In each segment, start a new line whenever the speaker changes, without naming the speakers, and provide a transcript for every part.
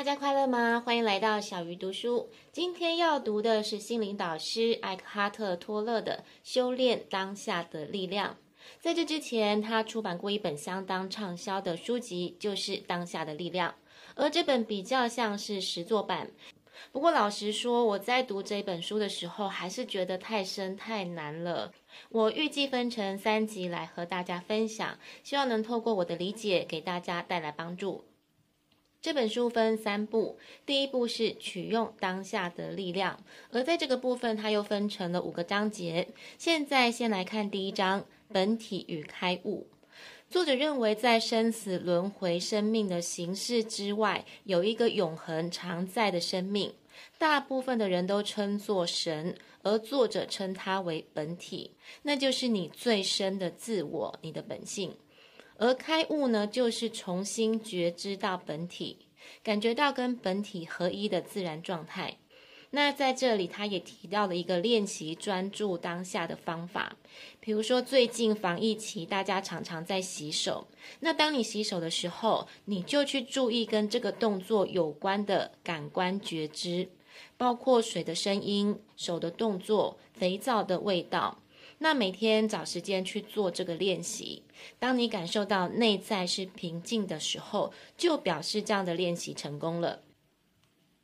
大家快乐吗？欢迎来到小鱼读书。今天要读的是心灵导师艾克哈特·托勒的《修炼当下的力量》。在这之前，他出版过一本相当畅销的书籍，就是《当下的力量》，而这本比较像是实作版。不过，老实说，我在读这本书的时候，还是觉得太深太难了。我预计分成三集来和大家分享，希望能透过我的理解，给大家带来帮助。这本书分三部，第一部是取用当下的力量，而在这个部分，它又分成了五个章节。现在先来看第一章：本体与开悟。作者认为，在生死轮回生命的形式之外，有一个永恒常在的生命，大部分的人都称作神，而作者称它为本体，那就是你最深的自我，你的本性。而开悟呢，就是重新觉知到本体，感觉到跟本体合一的自然状态。那在这里，他也提到了一个练习专注当下的方法。比如说，最近防疫期，大家常常在洗手。那当你洗手的时候，你就去注意跟这个动作有关的感官觉知，包括水的声音、手的动作、肥皂的味道。那每天找时间去做这个练习。当你感受到内在是平静的时候，就表示这样的练习成功了。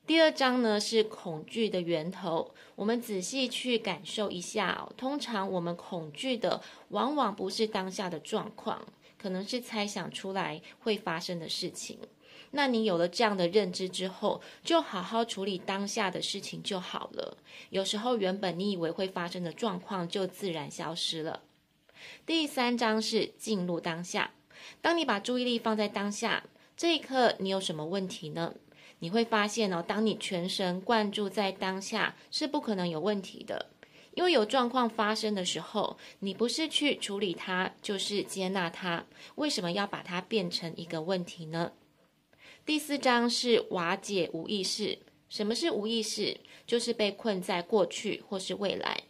第二章呢，是恐惧的源头，我们仔细去感受一下哦。通常我们恐惧的，往往不是当下的状况，可能是猜想出来会发生的事情。那你有了这样的认知之后，就好好处理当下的事情就好了。有时候原本你以为会发生的状况，就自然消失了。第三章是进入当下。当你把注意力放在当下，这一刻你有什么问题呢？你会发现哦，当你全神贯注在当下，是不可能有问题的。因为有状况发生的时候，你不是去处理它，就是接纳它。为什么要把它变成一个问题呢？第四章是瓦解无意识。什么是无意识？就是被困在过去或是未来。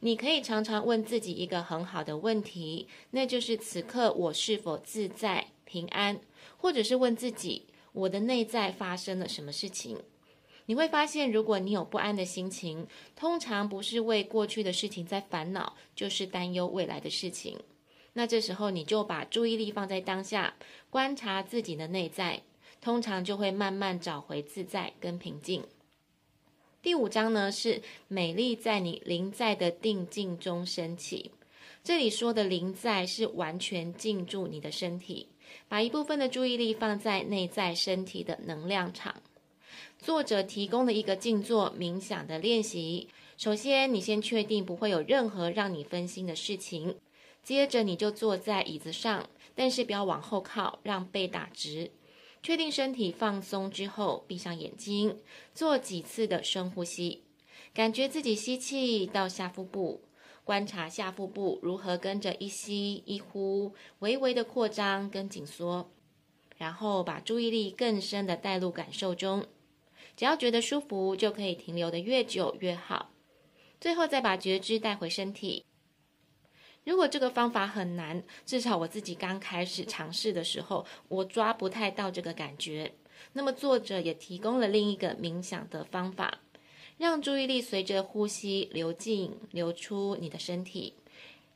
你可以常常问自己一个很好的问题，那就是此刻我是否自在平安？或者是问自己，我的内在发生了什么事情？你会发现，如果你有不安的心情，通常不是为过去的事情在烦恼，就是担忧未来的事情。那这时候你就把注意力放在当下，观察自己的内在。通常就会慢慢找回自在跟平静。第五章呢，是美丽在你临在的定境中升起。这里说的临在是完全进驻你的身体，把一部分的注意力放在内在身体的能量场。作者提供了一个静坐冥想的练习。首先，你先确定不会有任何让你分心的事情。接着，你就坐在椅子上，但是不要往后靠，让背打直。确定身体放松之后，闭上眼睛，做几次的深呼吸，感觉自己吸气到下腹部，观察下腹部如何跟着一吸一呼，微微的扩张跟紧缩，然后把注意力更深的带入感受中，只要觉得舒服，就可以停留的越久越好，最后再把觉知带回身体。如果这个方法很难，至少我自己刚开始尝试的时候，我抓不太到这个感觉。那么作者也提供了另一个冥想的方法，让注意力随着呼吸流进、流出你的身体，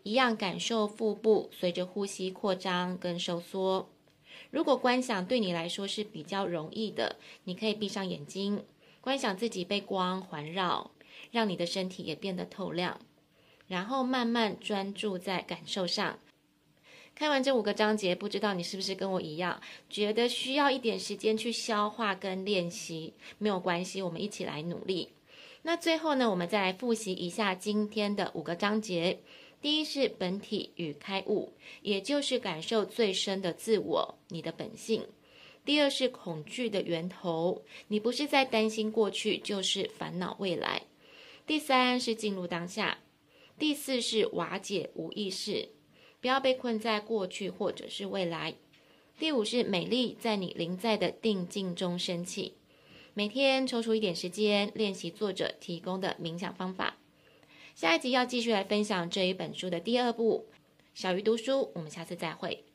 一样感受腹部随着呼吸扩张跟收缩。如果观想对你来说是比较容易的，你可以闭上眼睛，观想自己被光环绕，让你的身体也变得透亮。然后慢慢专注在感受上。看完这五个章节，不知道你是不是跟我一样，觉得需要一点时间去消化跟练习？没有关系，我们一起来努力。那最后呢，我们再来复习一下今天的五个章节。第一是本体与开悟，也就是感受最深的自我，你的本性。第二是恐惧的源头，你不是在担心过去，就是烦恼未来。第三是进入当下。第四是瓦解无意识，不要被困在过去或者是未来。第五是美丽在你临在的定境中升起。每天抽出一点时间练习作者提供的冥想方法。下一集要继续来分享这一本书的第二部。小鱼读书，我们下次再会。